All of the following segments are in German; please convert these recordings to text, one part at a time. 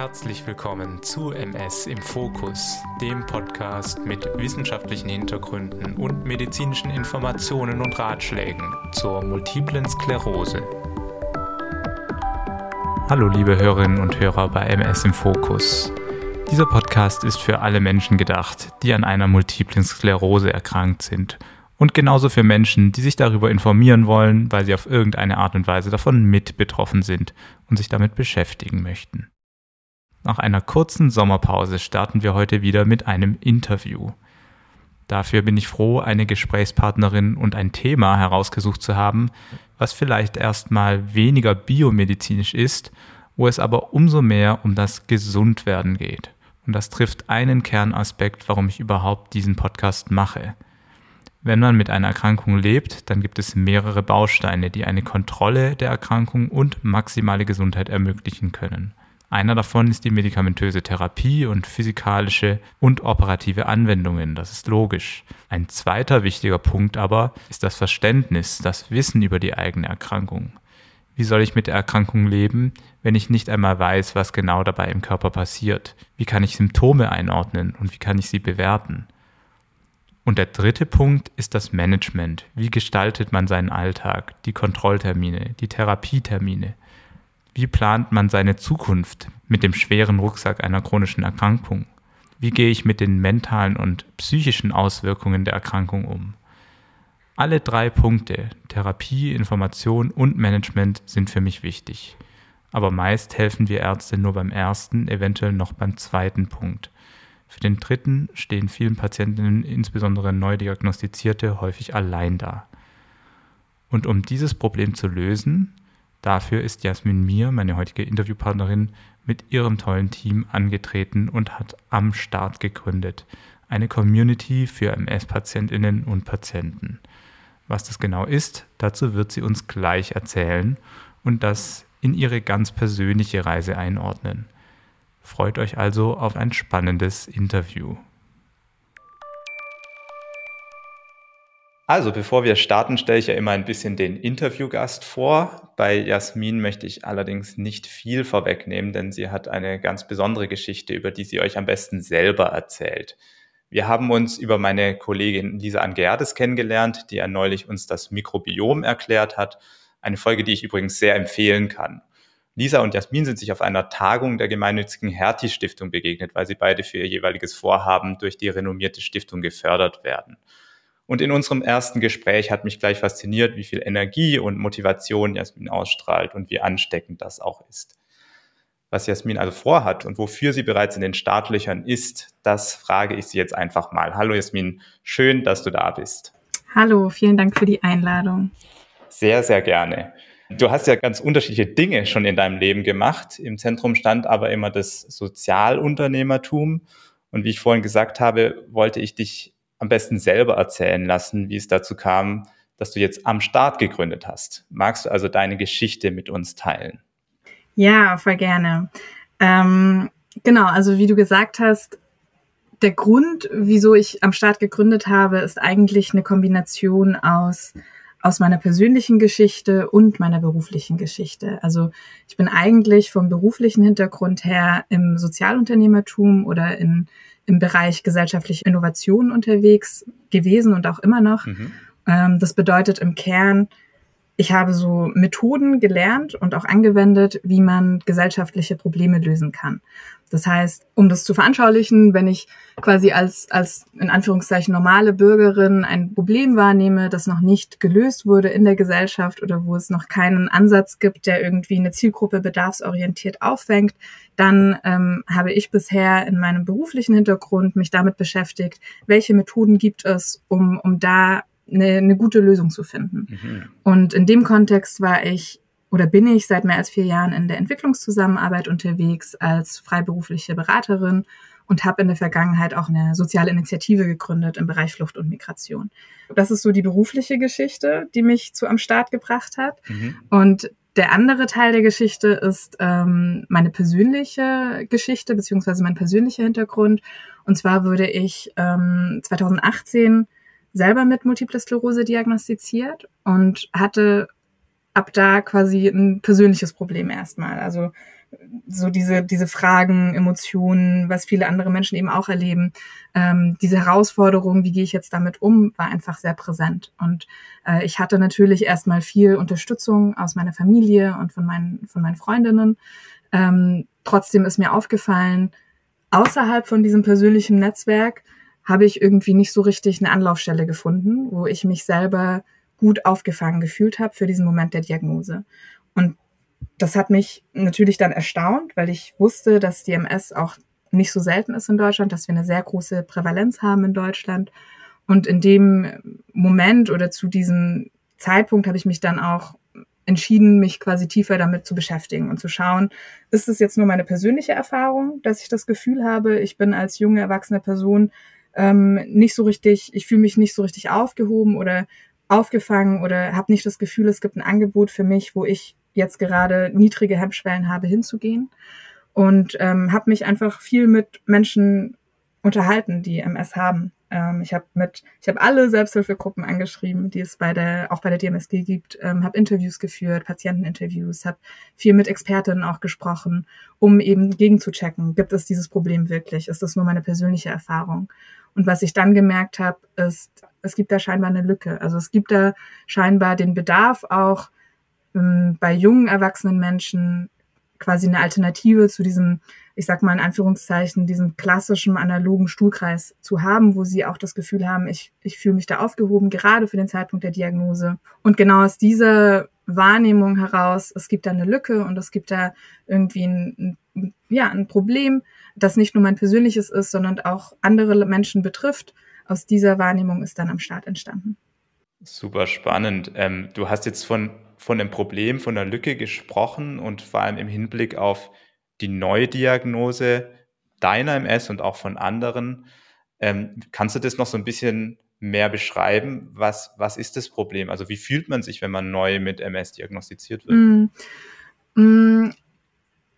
Herzlich willkommen zu MS im Fokus, dem Podcast mit wissenschaftlichen Hintergründen und medizinischen Informationen und Ratschlägen zur multiplen Sklerose. Hallo liebe Hörerinnen und Hörer bei MS im Fokus. Dieser Podcast ist für alle Menschen gedacht, die an einer multiplen Sklerose erkrankt sind und genauso für Menschen, die sich darüber informieren wollen, weil sie auf irgendeine Art und Weise davon mit betroffen sind und sich damit beschäftigen möchten. Nach einer kurzen Sommerpause starten wir heute wieder mit einem Interview. Dafür bin ich froh, eine Gesprächspartnerin und ein Thema herausgesucht zu haben, was vielleicht erstmal weniger biomedizinisch ist, wo es aber umso mehr um das Gesundwerden geht. Und das trifft einen Kernaspekt, warum ich überhaupt diesen Podcast mache. Wenn man mit einer Erkrankung lebt, dann gibt es mehrere Bausteine, die eine Kontrolle der Erkrankung und maximale Gesundheit ermöglichen können. Einer davon ist die medikamentöse Therapie und physikalische und operative Anwendungen, das ist logisch. Ein zweiter wichtiger Punkt aber ist das Verständnis, das Wissen über die eigene Erkrankung. Wie soll ich mit der Erkrankung leben, wenn ich nicht einmal weiß, was genau dabei im Körper passiert? Wie kann ich Symptome einordnen und wie kann ich sie bewerten? Und der dritte Punkt ist das Management. Wie gestaltet man seinen Alltag, die Kontrolltermine, die Therapietermine? Wie plant man seine Zukunft mit dem schweren Rucksack einer chronischen Erkrankung? Wie gehe ich mit den mentalen und psychischen Auswirkungen der Erkrankung um? Alle drei Punkte, Therapie, Information und Management, sind für mich wichtig. Aber meist helfen wir Ärzte nur beim ersten, eventuell noch beim zweiten Punkt. Für den dritten stehen vielen Patientinnen, insbesondere neu diagnostizierte, häufig allein da. Und um dieses Problem zu lösen, dafür ist Jasmin Mir, meine heutige Interviewpartnerin, mit ihrem tollen Team angetreten und hat am Start gegründet. Eine Community für MS-Patientinnen und Patienten. Was das genau ist, dazu wird sie uns gleich erzählen und das in ihre ganz persönliche Reise einordnen. Freut euch also auf ein spannendes Interview. Also, bevor wir starten, stelle ich ja immer ein bisschen den Interviewgast vor. Bei Jasmin möchte ich allerdings nicht viel vorwegnehmen, denn sie hat eine ganz besondere Geschichte, über die sie euch am besten selber erzählt. Wir haben uns über meine Kollegin Lisa Angerdes kennengelernt, die ja neulich uns das Mikrobiom erklärt hat. Eine Folge, die ich übrigens sehr empfehlen kann. Lisa und Jasmin sind sich auf einer Tagung der gemeinnützigen Hertie-Stiftung begegnet, weil sie beide für ihr jeweiliges Vorhaben durch die renommierte Stiftung gefördert werden. Und in unserem ersten Gespräch hat mich gleich fasziniert, wie viel Energie und Motivation Jasmin ausstrahlt und wie ansteckend das auch ist. Was Jasmin also vorhat und wofür sie bereits in den Startlöchern ist, das frage ich sie jetzt einfach mal. Hallo Jasmin, schön, dass du da bist. Hallo, vielen Dank für die Einladung. Sehr, sehr gerne. Du hast ja ganz unterschiedliche Dinge schon in deinem Leben gemacht. Im Zentrum stand aber immer das Sozialunternehmertum. Und wie ich vorhin gesagt habe, wollte ich dich am besten selber erzählen lassen, wie es dazu kam, dass du jetzt am Start gegründet hast. Magst du also deine Geschichte mit uns teilen? Ja, voll gerne. Ähm, genau, also wie du gesagt hast, der Grund, wieso ich am Start gegründet habe, ist eigentlich eine Kombination aus aus meiner persönlichen Geschichte und meiner beruflichen Geschichte. Also ich bin eigentlich vom beruflichen Hintergrund her im Sozialunternehmertum oder in, im Bereich gesellschaftliche Innovation unterwegs gewesen und auch immer noch. Mhm. Ähm, das bedeutet im Kern, ich habe so Methoden gelernt und auch angewendet, wie man gesellschaftliche Probleme lösen kann. Das heißt, um das zu veranschaulichen, wenn ich quasi als, als in Anführungszeichen normale Bürgerin ein Problem wahrnehme, das noch nicht gelöst wurde in der Gesellschaft oder wo es noch keinen Ansatz gibt, der irgendwie eine Zielgruppe bedarfsorientiert auffängt, dann ähm, habe ich bisher in meinem beruflichen Hintergrund mich damit beschäftigt, welche Methoden gibt es, um, um da eine, eine gute Lösung zu finden. Mhm. Und in dem Kontext war ich oder bin ich seit mehr als vier Jahren in der Entwicklungszusammenarbeit unterwegs als freiberufliche Beraterin und habe in der Vergangenheit auch eine soziale Initiative gegründet im Bereich Flucht und Migration. Das ist so die berufliche Geschichte, die mich zu am Start gebracht hat. Mhm. Und der andere Teil der Geschichte ist ähm, meine persönliche Geschichte beziehungsweise mein persönlicher Hintergrund. Und zwar wurde ich ähm, 2018 selber mit Multiple Sklerose diagnostiziert und hatte ab da quasi ein persönliches Problem erstmal. Also so diese, diese Fragen, Emotionen, was viele andere Menschen eben auch erleben, ähm, diese Herausforderung, wie gehe ich jetzt damit um, war einfach sehr präsent. Und äh, ich hatte natürlich erstmal viel Unterstützung aus meiner Familie und von meinen, von meinen Freundinnen. Ähm, trotzdem ist mir aufgefallen, außerhalb von diesem persönlichen Netzwerk habe ich irgendwie nicht so richtig eine Anlaufstelle gefunden, wo ich mich selber gut aufgefangen gefühlt habe für diesen Moment der Diagnose. Und das hat mich natürlich dann erstaunt, weil ich wusste, dass die MS auch nicht so selten ist in Deutschland, dass wir eine sehr große Prävalenz haben in Deutschland. Und in dem Moment oder zu diesem Zeitpunkt habe ich mich dann auch entschieden, mich quasi tiefer damit zu beschäftigen und zu schauen, ist es jetzt nur meine persönliche Erfahrung, dass ich das Gefühl habe, ich bin als junge erwachsene Person ähm, nicht so richtig, ich fühle mich nicht so richtig aufgehoben oder aufgefangen oder habe nicht das Gefühl, es gibt ein Angebot für mich, wo ich jetzt gerade niedrige Hemmschwellen habe, hinzugehen. Und ähm, habe mich einfach viel mit Menschen unterhalten, die MS haben. Ähm, ich habe mit, ich habe alle Selbsthilfegruppen angeschrieben, die es bei der, auch bei der DMSG gibt, ähm, habe Interviews geführt, Patienteninterviews, habe viel mit Expertinnen auch gesprochen, um eben gegenzuchecken, gibt es dieses Problem wirklich? Ist das nur meine persönliche Erfahrung? Und was ich dann gemerkt habe, ist, es gibt da scheinbar eine Lücke. Also es gibt da scheinbar den Bedarf auch ähm, bei jungen erwachsenen Menschen quasi eine Alternative zu diesem, ich sag mal in Anführungszeichen, diesem klassischen analogen Stuhlkreis zu haben, wo sie auch das Gefühl haben, ich, ich fühle mich da aufgehoben, gerade für den Zeitpunkt der Diagnose. Und genau aus dieser Wahrnehmung heraus, es gibt da eine Lücke und es gibt da irgendwie ein, ein ja, ein Problem, das nicht nur mein persönliches ist, sondern auch andere Menschen betrifft. Aus dieser Wahrnehmung ist dann am Start entstanden. Super spannend. Ähm, du hast jetzt von von einem Problem, von einer Lücke gesprochen und vor allem im Hinblick auf die Neudiagnose deiner MS und auch von anderen. Ähm, kannst du das noch so ein bisschen mehr beschreiben? Was, was ist das Problem? Also wie fühlt man sich, wenn man neu mit MS diagnostiziert wird? Mm, mm,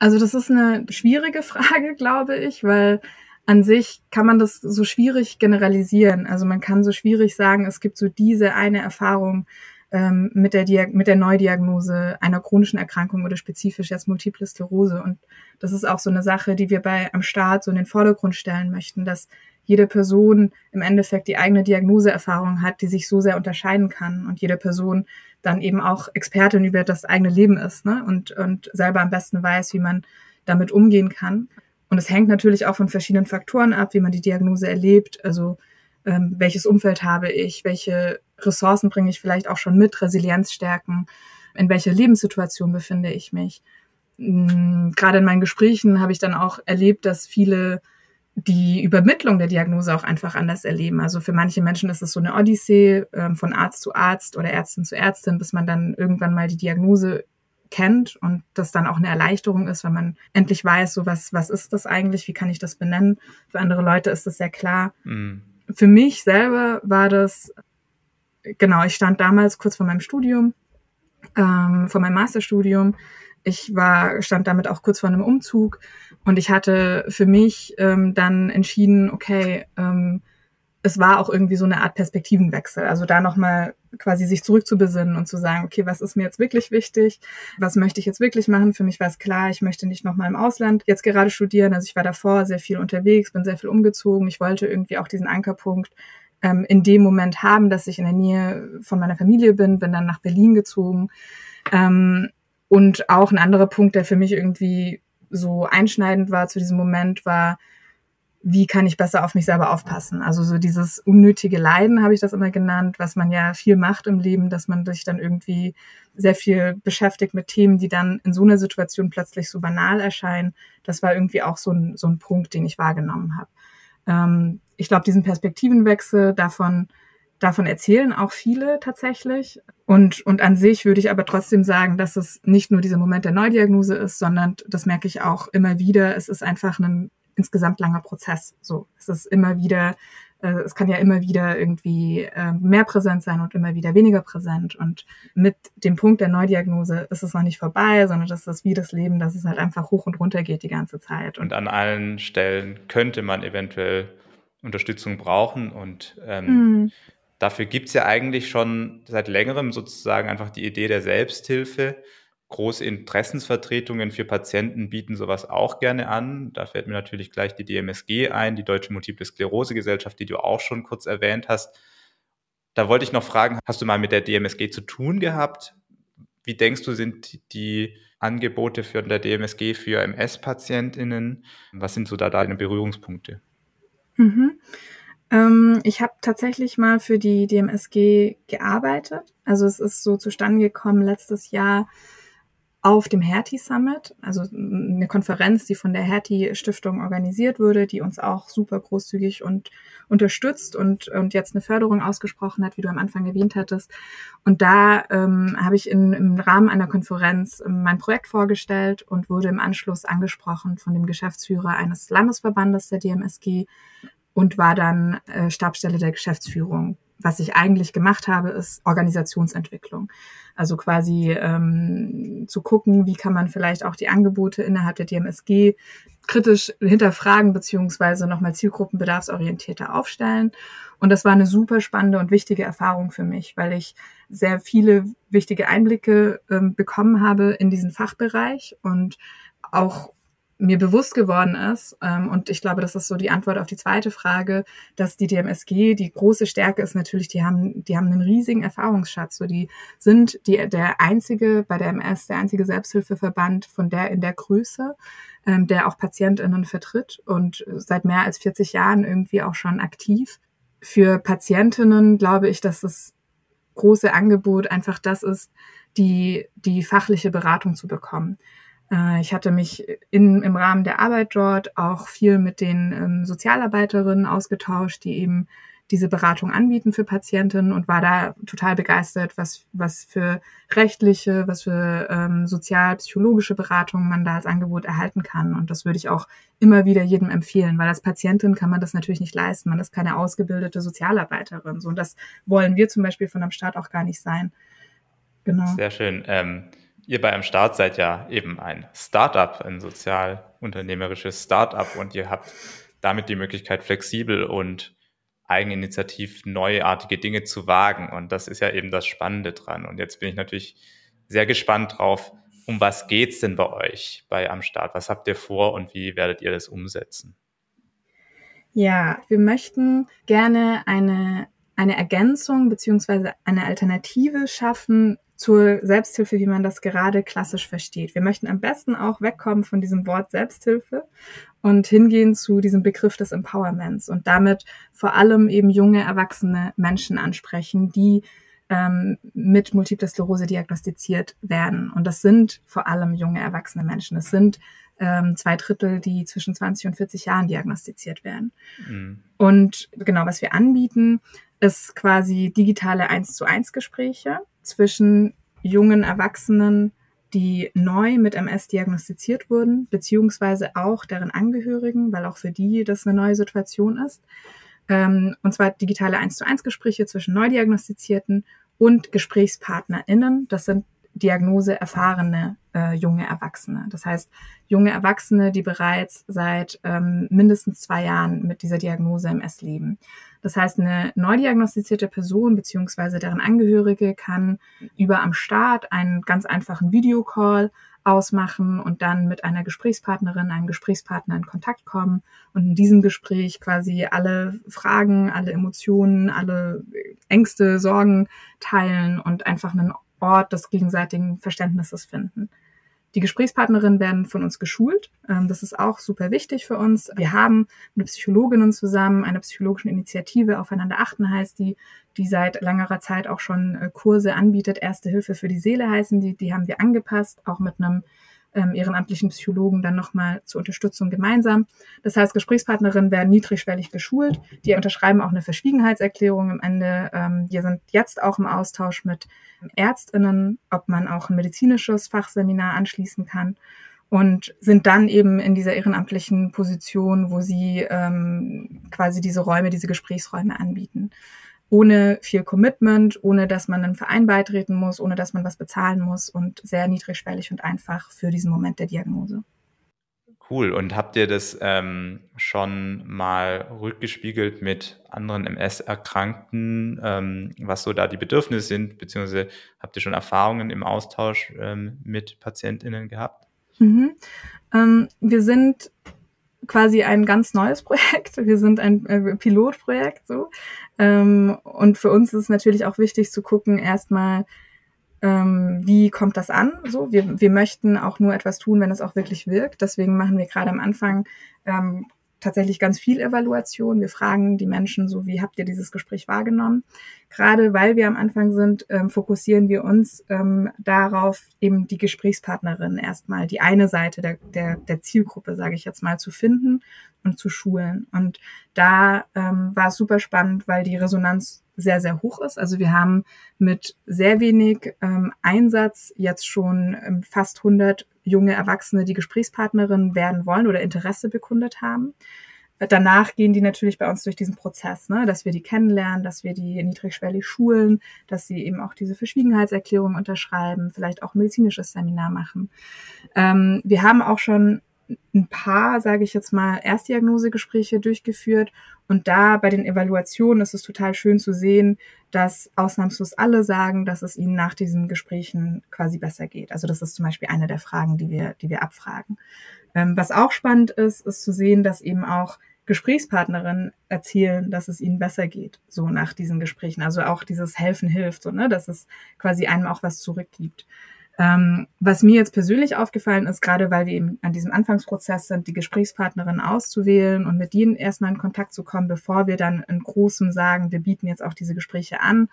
also das ist eine schwierige Frage, glaube ich, weil an sich kann man das so schwierig generalisieren. Also man kann so schwierig sagen, es gibt so diese eine Erfahrung, ähm, mit, der mit der Neudiagnose einer chronischen Erkrankung oder spezifisch jetzt Multiple Sklerose. Und das ist auch so eine Sache, die wir bei am Start so in den Vordergrund stellen möchten, dass jede Person im Endeffekt die eigene Diagnoseerfahrung hat, die sich so sehr unterscheiden kann und jede Person dann eben auch Expertin über das eigene Leben ist ne? und, und selber am besten weiß, wie man damit umgehen kann. Und es hängt natürlich auch von verschiedenen Faktoren ab, wie man die Diagnose erlebt. Also ähm, welches Umfeld habe ich, welche Ressourcen bringe ich vielleicht auch schon mit, Resilienzstärken, in welcher Lebenssituation befinde ich mich. Hm, gerade in meinen Gesprächen habe ich dann auch erlebt, dass viele die Übermittlung der Diagnose auch einfach anders erleben. Also für manche Menschen ist es so eine Odyssee ähm, von Arzt zu Arzt oder Ärztin zu Ärztin, bis man dann irgendwann mal die Diagnose kennt und das dann auch eine Erleichterung ist, wenn man endlich weiß, so was, was ist das eigentlich, wie kann ich das benennen. Für andere Leute ist das sehr klar. Mhm für mich selber war das, genau, ich stand damals kurz vor meinem Studium, ähm, vor meinem Masterstudium. Ich war, stand damit auch kurz vor einem Umzug und ich hatte für mich ähm, dann entschieden, okay, ähm, es war auch irgendwie so eine Art Perspektivenwechsel. Also da nochmal quasi sich zurückzubesinnen und zu sagen, okay, was ist mir jetzt wirklich wichtig? Was möchte ich jetzt wirklich machen? Für mich war es klar, ich möchte nicht nochmal im Ausland jetzt gerade studieren. Also ich war davor sehr viel unterwegs, bin sehr viel umgezogen. Ich wollte irgendwie auch diesen Ankerpunkt ähm, in dem Moment haben, dass ich in der Nähe von meiner Familie bin, bin dann nach Berlin gezogen. Ähm, und auch ein anderer Punkt, der für mich irgendwie so einschneidend war zu diesem Moment, war, wie kann ich besser auf mich selber aufpassen? Also so dieses unnötige Leiden habe ich das immer genannt, was man ja viel macht im Leben, dass man sich dann irgendwie sehr viel beschäftigt mit Themen, die dann in so einer Situation plötzlich so banal erscheinen. Das war irgendwie auch so ein, so ein Punkt, den ich wahrgenommen habe. Ähm, ich glaube, diesen Perspektivenwechsel davon, davon erzählen auch viele tatsächlich. Und, und an sich würde ich aber trotzdem sagen, dass es nicht nur dieser Moment der Neudiagnose ist, sondern das merke ich auch immer wieder. Es ist einfach ein insgesamt langer Prozess. So, es ist immer wieder, äh, es kann ja immer wieder irgendwie äh, mehr präsent sein und immer wieder weniger präsent. Und mit dem Punkt der Neudiagnose ist es noch nicht vorbei, sondern das ist wie das Leben, dass es halt einfach hoch und runter geht die ganze Zeit. Und, an allen Stellen könnte man eventuell Unterstützung brauchen und ähm, mm. Dafür gibt es ja eigentlich schon seit längerem sozusagen einfach die Idee der Selbsthilfe. Große Interessensvertretungen für Patienten bieten sowas auch gerne an. Da fällt mir natürlich gleich die DMSG ein, die Deutsche Multiple Sklerose Gesellschaft, die du auch schon kurz erwähnt hast. Da wollte ich noch fragen, hast du mal mit der DMSG zu tun gehabt? Wie denkst du, sind die Angebote für der DMSG für MS-PatientInnen? Was sind so da deine Berührungspunkte? Mhm. Ähm, ich habe tatsächlich mal für die DMSG gearbeitet. Also es ist so zustande gekommen letztes Jahr auf dem Hertie Summit, also eine Konferenz, die von der Hertie Stiftung organisiert wurde, die uns auch super großzügig und unterstützt und, und jetzt eine Förderung ausgesprochen hat, wie du am Anfang erwähnt hattest. Und da ähm, habe ich in, im Rahmen einer Konferenz ähm, mein Projekt vorgestellt und wurde im Anschluss angesprochen von dem Geschäftsführer eines Landesverbandes der DMSG, und war dann äh, Stabsstelle der Geschäftsführung. Was ich eigentlich gemacht habe, ist Organisationsentwicklung. Also quasi ähm, zu gucken, wie kann man vielleicht auch die Angebote innerhalb der DMSG kritisch hinterfragen beziehungsweise nochmal zielgruppenbedarfsorientierter aufstellen. Und das war eine super spannende und wichtige Erfahrung für mich, weil ich sehr viele wichtige Einblicke ähm, bekommen habe in diesen Fachbereich und auch mir bewusst geworden ist, ähm, und ich glaube, das ist so die Antwort auf die zweite Frage, dass die DMSG, die große Stärke ist natürlich, die haben, die haben einen riesigen Erfahrungsschatz. So, die sind die, der einzige, bei der MS, der einzige Selbsthilfeverband von der in der Größe, ähm, der auch PatientInnen vertritt und seit mehr als 40 Jahren irgendwie auch schon aktiv. Für Patientinnen glaube ich, dass das große Angebot einfach das ist, die, die fachliche Beratung zu bekommen. Äh, ich hatte mich in, im Rahmen der Arbeit dort auch viel mit den ähm, Sozialarbeiterinnen ausgetauscht, die eben diese Beratung anbieten für Patientinnen und war da total begeistert, was, was für rechtliche, was für ähm, sozial-psychologische Beratung man da als Angebot erhalten kann. Und das würde ich auch immer wieder jedem empfehlen, weil als Patientin kann man das natürlich nicht leisten. Man ist keine ausgebildete Sozialarbeiterin. So, und das wollen wir zum Beispiel von einem Staat auch gar nicht sein. Genau. Sehr schön. Ähm ihr bei einem Start seid ja eben ein Startup, ein sozialunternehmerisches Startup und ihr habt damit die Möglichkeit, flexibel und eigeninitiativ neuartige Dinge zu wagen. Und das ist ja eben das Spannende dran. Und jetzt bin ich natürlich sehr gespannt drauf, um was geht's denn bei euch bei Am Start? Was habt ihr vor und wie werdet ihr das umsetzen? Ja, wir möchten gerne eine, eine Ergänzung beziehungsweise eine Alternative schaffen zur Selbsthilfe, wie man das gerade klassisch versteht. Wir möchten am besten auch wegkommen von diesem Wort Selbsthilfe und hingehen zu diesem Begriff des Empowerments und damit vor allem eben junge, erwachsene Menschen ansprechen, die ähm, mit Multiple Sklerose diagnostiziert werden. Und das sind vor allem junge, erwachsene Menschen. Es sind ähm, zwei Drittel, die zwischen 20 und 40 Jahren diagnostiziert werden. Mhm. Und genau, was wir anbieten, ist quasi digitale 1 zu 1 Gespräche zwischen jungen Erwachsenen, die neu mit MS diagnostiziert wurden, beziehungsweise auch deren Angehörigen, weil auch für die das eine neue Situation ist. Ähm, und zwar digitale 1 zu 1 Gespräche zwischen Neudiagnostizierten und GesprächspartnerInnen. Das sind Diagnose erfahrene äh, junge Erwachsene. Das heißt, junge Erwachsene, die bereits seit ähm, mindestens zwei Jahren mit dieser Diagnose MS leben. Das heißt, eine neu diagnostizierte Person beziehungsweise deren Angehörige kann über am Start einen ganz einfachen Videocall ausmachen und dann mit einer Gesprächspartnerin, einem Gesprächspartner in Kontakt kommen und in diesem Gespräch quasi alle Fragen, alle Emotionen, alle Ängste, Sorgen teilen und einfach einen Ort des gegenseitigen Verständnisses finden. Die Gesprächspartnerinnen werden von uns geschult. Ähm, das ist auch super wichtig für uns. Wir haben mit Psychologinnen zusammen eine psychologische Initiative Aufeinander achten heißt die, die seit längerer Zeit auch schon äh, Kurse anbietet. Erste Hilfe für die Seele heißen die. Die haben wir angepasst, auch mit einem ähm, ehrenamtlichen Psychologen dann nochmal zur Unterstützung gemeinsam. Das heißt, Gesprächspartnerinnen werden niedrigschwellig geschult. Die unterschreiben auch eine Verschwiegenheitserklärung am Ende. Ähm, wir sind jetzt auch im Austausch mit Ärztinnen, ob man auch ein medizinisches Fachseminar anschließen kann und sind dann eben in dieser ehrenamtlichen Position, wo sie ähm, quasi diese Räume, diese Gesprächsräume anbieten ohne viel Commitment, ohne dass man einen Verein beitreten muss, ohne dass man was bezahlen muss und sehr niedrigschwellig und einfach für diesen Moment der Diagnose. Cool. Und habt ihr das ähm, schon mal rückgespiegelt mit anderen MS-Erkrankten, ähm, was so da die Bedürfnisse sind, beziehungsweise habt ihr schon Erfahrungen im Austausch ähm, mit PatientInnen gehabt? Mhm. Ähm, wir sind quasi ein ganz neues Projekt. Wir sind ein äh, Pilotprojekt so. Ähm, und für uns ist es natürlich auch wichtig zu gucken, erstmal, ähm, wie kommt das an? So, wir, wir möchten auch nur etwas tun, wenn es auch wirklich wirkt. Deswegen machen wir gerade am Anfang ähm, tatsächlich ganz viel Evaluation. Wir fragen die Menschen so, wie habt ihr dieses Gespräch wahrgenommen? Gerade weil wir am Anfang sind, ähm, fokussieren wir uns ähm, darauf, eben die Gesprächspartnerin erstmal, die eine Seite der, der, der Zielgruppe, sage ich jetzt mal, zu finden und zu schulen. Und da ähm, war es super spannend, weil die Resonanz sehr, sehr hoch ist. Also wir haben mit sehr wenig ähm, Einsatz jetzt schon ähm, fast 100 junge Erwachsene, die Gesprächspartnerin werden wollen oder Interesse bekundet haben. Danach gehen die natürlich bei uns durch diesen Prozess, ne, dass wir die kennenlernen, dass wir die niedrigschwellig schulen, dass sie eben auch diese Verschwiegenheitserklärung unterschreiben, vielleicht auch medizinisches Seminar machen. Ähm, wir haben auch schon ein paar, sage ich jetzt mal, Erstdiagnosegespräche durchgeführt. Und da bei den Evaluationen ist es total schön zu sehen, dass ausnahmslos alle sagen, dass es ihnen nach diesen Gesprächen quasi besser geht. Also das ist zum Beispiel eine der Fragen, die wir, die wir abfragen. Ähm, was auch spannend ist, ist zu sehen, dass eben auch Gesprächspartnerinnen erzählen, dass es ihnen besser geht, so nach diesen Gesprächen. Also auch dieses Helfen hilft, so, ne, dass es quasi einem auch was zurückgibt. Ähm, was mir jetzt persönlich aufgefallen ist, gerade weil wir eben an diesem Anfangsprozess sind, die Gesprächspartnerin auszuwählen und mit denen erstmal in Kontakt zu kommen, bevor wir dann in großem sagen, wir bieten jetzt auch diese Gespräche an,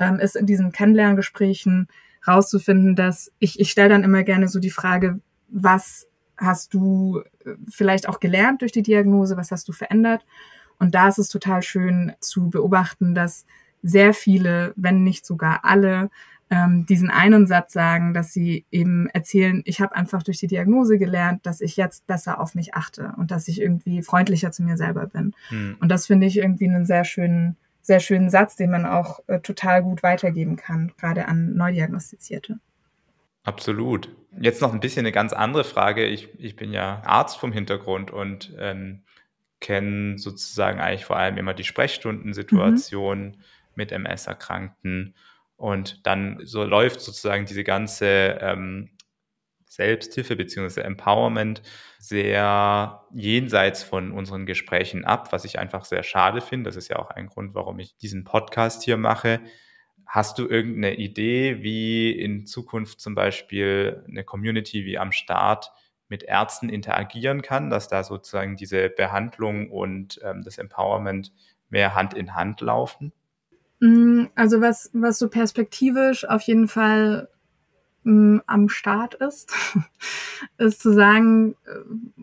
ähm, ist in diesen Kennenlerngesprächen rauszufinden, dass ich, ich stelle dann immer gerne so die Frage, was hast du äh, vielleicht auch gelernt durch die Diagnose, was hast du verändert? Und da ist es total schön zu beobachten, dass sehr viele, wenn nicht sogar alle, ähm, diesen einen Satz sagen, dass sie eben erzählen, ich habe einfach durch die Diagnose gelernt, dass ich jetzt besser auf mich achte und dass ich irgendwie freundlicher zu mir selber bin. Hm. Und das finde ich irgendwie einen sehr schönen, sehr schönen Satz, den man auch äh, total gut weitergeben kann, gerade an Neudiagnostizierte. Absolut. Jetzt noch ein bisschen eine ganz andere Frage. Ich, ich bin ja Arzt vom Hintergrund und ähm, kenne sozusagen eigentlich vor allem immer die Sprechstundensituation mhm. mit MS-Erkrankten. Und dann so läuft sozusagen diese ganze ähm, Selbsthilfe bzw. Empowerment sehr jenseits von unseren Gesprächen ab, was ich einfach sehr schade finde. Das ist ja auch ein Grund, warum ich diesen Podcast hier mache. Hast du irgendeine Idee, wie in Zukunft zum Beispiel eine Community wie am Start mit Ärzten interagieren kann, dass da sozusagen diese Behandlung und ähm, das Empowerment mehr Hand in Hand laufen? Mm, also was, was so perspektivisch auf jeden Fall m, mm, am Start ist, ist zu sagen, äh,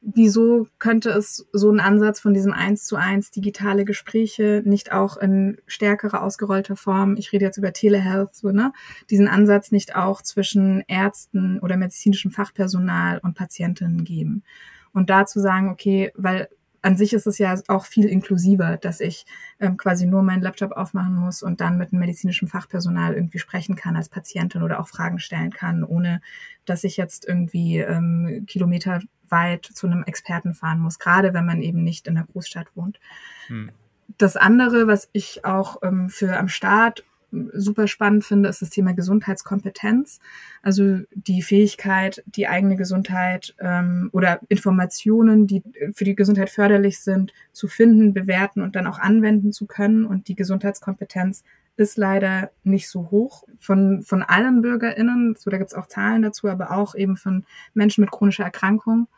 wieso könnte es so einen Ansatz von diesem eins zu eins digitale Gespräche nicht auch in stärkere ausgerollter Form, ich rede jetzt über Telehealth, so, ne, diesen Ansatz nicht auch zwischen Ärzten oder medizinischem Fachpersonal und Patientinnen geben. Und da zu sagen, okay, weil an sich ist es ja auch viel inklusiver, dass ich ähm, quasi nur meinen Laptop aufmachen muss und dann mit einem medizinischen Fachpersonal irgendwie sprechen kann als Patientin oder auch Fragen stellen kann, ohne dass ich jetzt irgendwie ähm, Kilometer weit zu einem Experten fahren muss, gerade wenn man eben nicht in der Großstadt wohnt. Hm. Das andere, was ich auch ähm, für am Start super spannend finde, ist das Thema Gesundheitskompetenz. Also die Fähigkeit, die eigene Gesundheit ähm, oder Informationen, die für die Gesundheit förderlich sind, zu finden, bewerten und dann auch anwenden zu können. Und die Gesundheitskompetenz ist leider nicht so hoch von, von allen BürgerInnen. So, da gibt es auch Zahlen dazu, aber auch eben von Menschen mit chronischer Erkrankung.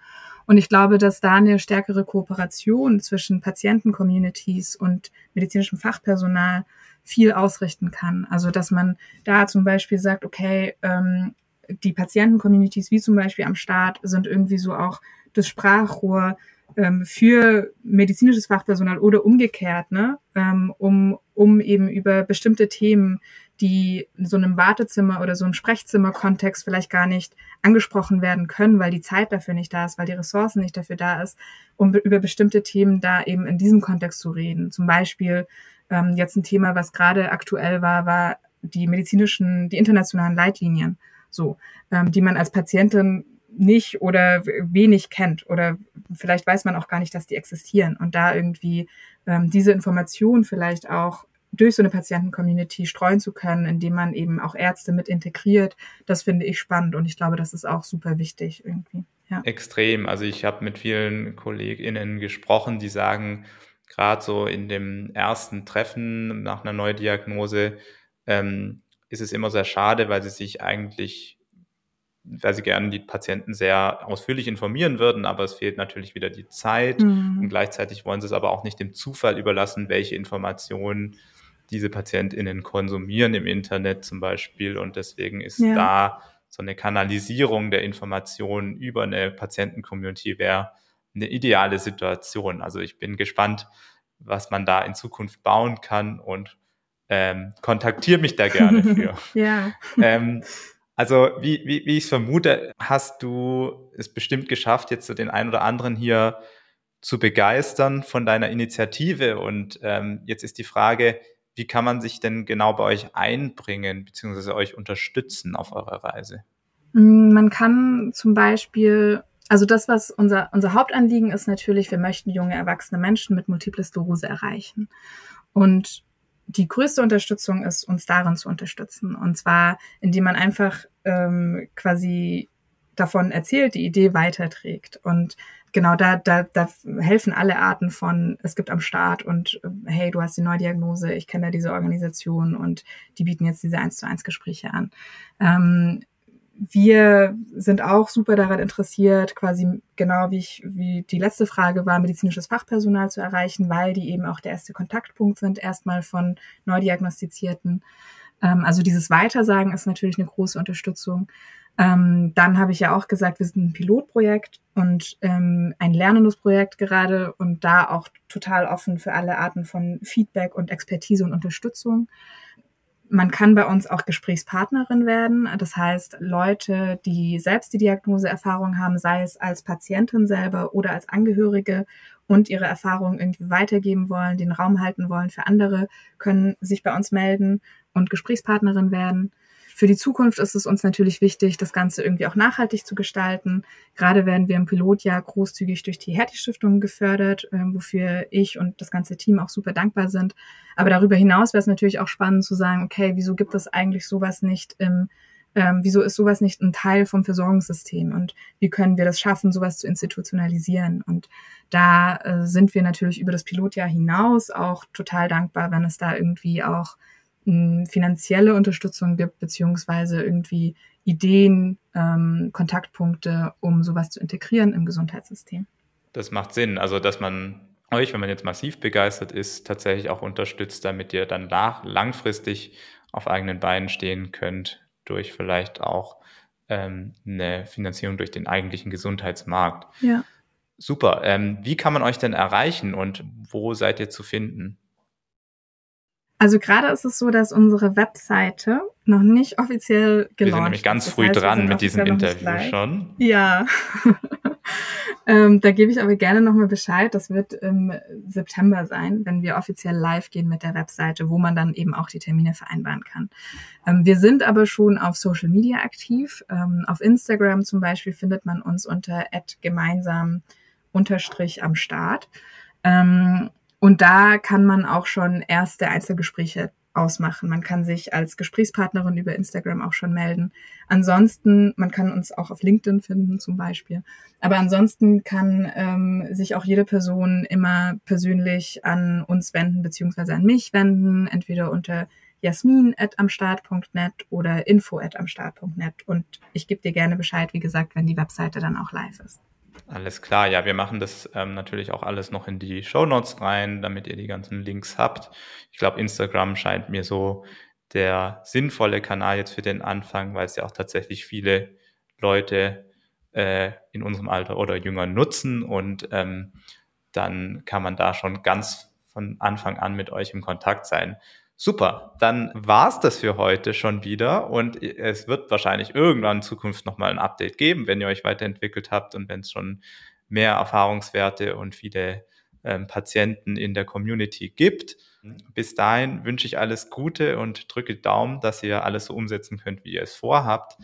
Und ich glaube, dass da eine stärkere Kooperation zwischen Patienten-Communities und medizinischem Fachpersonal viel ausrichten kann. Also dass man da zum Beispiel sagt, okay, ähm, die Patienten-Communities wie zum Beispiel am Start sind irgendwie so auch das Sprachrohr ähm, für medizinisches Fachpersonal oder umgekehrt, ne, ähm, um, um eben über bestimmte Themen, die in so einem Wartezimmer oder so einem Sprechzimmer-Kontext vielleicht gar nicht angesprochen werden können, weil die Zeit dafür nicht da ist, weil die Ressourcen nicht dafür da ist, um über bestimmte Themen da eben in diesem Kontext zu reden. Zum Beispiel ähm, jetzt ein Thema, was gerade aktuell war, war die medizinischen, die internationalen Leitlinien, so, ähm, die man als Patientin nicht oder wenig kennt oder vielleicht weiß man auch gar nicht, dass die existieren und da irgendwie ähm, diese Information vielleicht auch durch so eine Patienten-Community streuen zu können, indem man eben auch Ärzte mit integriert, das finde ich spannend und ich glaube, das ist auch super wichtig irgendwie. Ja. Extrem. Also ich habe mit vielen KollegInnen gesprochen, die sagen, gerade so in dem ersten Treffen nach einer Neudiagnose ähm, ist es immer sehr schade, weil sie sich eigentlich weil sie gerne die Patienten sehr ausführlich informieren würden, aber es fehlt natürlich wieder die Zeit mhm. und gleichzeitig wollen sie es aber auch nicht dem Zufall überlassen, welche Informationen diese PatientInnen konsumieren im Internet zum Beispiel und deswegen ist ja. da so eine Kanalisierung der Informationen über eine Patienten-Community wäre eine ideale Situation. Also ich bin gespannt, was man da in Zukunft bauen kann und ähm, kontaktiere mich da gerne für. ja. Ähm, also wie, wie, wie ich es vermute, hast du es bestimmt geschafft, jetzt so den einen oder anderen hier zu begeistern von deiner Initiative. Und ähm, jetzt ist die Frage, wie kann man sich denn genau bei euch einbringen bzw. euch unterstützen auf eurer Reise? Mm, man kann zum Beispiel, also das, was unser, unser Hauptanliegen ist natürlich, wir möchten junge erwachsene Menschen mit Multiple Sklerose erreichen. Und die größte Unterstützung ist, uns darin zu unterstützen. Und zwar, indem man einfach ähm, quasi davon erzählt, die Idee weiterträgt. Und genau da, da, da helfen alle Arten von, es gibt am Start und äh, hey, du hast die Neudiagnose, ich kenne da diese Organisation und die bieten jetzt diese 1 zu 1 Gespräche an. Ähm, wir sind auch super daran interessiert, quasi genau wie ich, wie die letzte Frage war, medizinisches Fachpersonal zu erreichen, weil die eben auch der erste Kontaktpunkt sind, erstmal von Neudiagnostizierten. Ähm, also dieses Weitersagen ist natürlich eine große Unterstützung. Ähm, dann habe ich ja auch gesagt, wir sind ein Pilotprojekt und ähm, ein lernendes Projekt gerade und da auch total offen für alle Arten von Feedback und Expertise und Unterstützung. Man kann bei uns auch Gesprächspartnerin werden. Das heißt, Leute, die selbst die Diagnoseerfahrung haben, sei es als Patientin selber oder als Angehörige und ihre Erfahrungen irgendwie weitergeben wollen, den Raum halten wollen für andere, können sich bei uns melden und Gesprächspartnerin werden. Für die Zukunft ist es uns natürlich wichtig, das Ganze irgendwie auch nachhaltig zu gestalten. Gerade werden wir im Pilotjahr großzügig durch die Hertie-Stiftung gefördert, äh, wofür ich und das ganze Team auch super dankbar sind. Aber darüber hinaus wäre es natürlich auch spannend zu sagen, okay, wieso gibt es eigentlich sowas nicht im ähm, wieso ist sowas nicht ein Teil vom Versorgungssystem und wie können wir das schaffen, sowas zu institutionalisieren? Und da äh, sind wir natürlich über das Pilotjahr hinaus auch total dankbar, wenn es da irgendwie auch finanzielle Unterstützung gibt, beziehungsweise irgendwie Ideen, ähm, Kontaktpunkte, um sowas zu integrieren im Gesundheitssystem. Das macht Sinn. Also, dass man euch, wenn man jetzt massiv begeistert ist, tatsächlich auch unterstützt, damit ihr dann nach, langfristig auf eigenen Beinen stehen könnt, durch vielleicht auch ähm, eine Finanzierung durch den eigentlichen Gesundheitsmarkt. Ja. Super. Ähm, wie kann man euch denn erreichen und wo seid ihr zu finden? Also gerade ist es so, dass unsere Webseite noch nicht offiziell gelauncht ist. Wir sind nämlich ganz früh heißt, dran mit diesem Interview schon. Ja. ähm, da gebe ich aber gerne nochmal Bescheid. Das wird im September sein, wenn wir offiziell live gehen mit der Webseite, wo man dann eben auch die Termine vereinbaren kann. Ähm, wir sind aber schon auf Social Media aktiv. Ähm, auf Instagram zum Beispiel findet man uns unter gemeinsam unterstrich am Start. Ähm, und da kann man auch schon erste Einzelgespräche ausmachen. Man kann sich als Gesprächspartnerin über Instagram auch schon melden. Ansonsten, man kann uns auch auf LinkedIn finden zum Beispiel. Aber ansonsten kann ähm, sich auch jede Person immer persönlich an uns wenden, beziehungsweise an mich wenden, entweder unter jasmin at amstart.net oder info at amstart.net. Und ich gebe dir gerne Bescheid, wie gesagt, wenn die Webseite dann auch live ist. Alles klar, ja, wir machen das ähm, natürlich auch alles noch in die Show Notes rein, damit ihr die ganzen Links habt. Ich glaube, Instagram scheint mir so der sinnvolle Kanal jetzt für den Anfang, weil es ja auch tatsächlich viele Leute äh, in unserem Alter oder jünger nutzen und ähm, dann kann man da schon ganz von Anfang an mit euch im Kontakt sein. Super, dann war's das für heute schon wieder und es wird wahrscheinlich irgendwann in Zukunft nochmal ein Update geben, wenn ihr euch weiterentwickelt habt und wenn es schon mehr Erfahrungswerte und viele ähm, Patienten in der Community gibt. Bis dahin wünsche ich alles Gute und drücke Daumen, dass ihr alles so umsetzen könnt, wie ihr es vorhabt.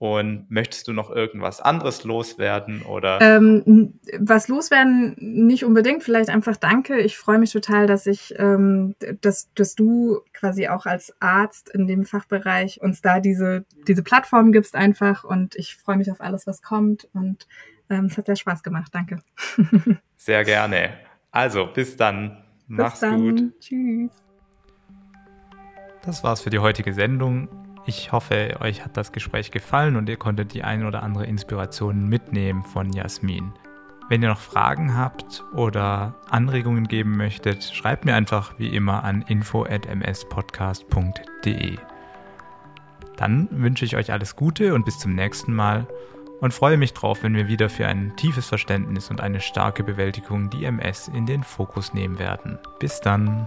Und möchtest du noch irgendwas anderes loswerden oder? Ähm, was loswerden nicht unbedingt, vielleicht einfach Danke. Ich freue mich total, dass ich, ähm, dass, dass du quasi auch als Arzt in dem Fachbereich uns da diese diese Plattform gibst einfach. Und ich freue mich auf alles, was kommt. Und ähm, es hat sehr Spaß gemacht. Danke. Sehr gerne. Also bis dann. Bis Mach's dann. gut. Tschüss. Das war's für die heutige Sendung. Ich hoffe, euch hat das Gespräch gefallen und ihr konntet die ein oder andere Inspiration mitnehmen von Jasmin. Wenn ihr noch Fragen habt oder Anregungen geben möchtet, schreibt mir einfach wie immer an info@mspodcast.de. Dann wünsche ich euch alles Gute und bis zum nächsten Mal und freue mich drauf, wenn wir wieder für ein tiefes Verständnis und eine starke Bewältigung die MS in den Fokus nehmen werden. Bis dann.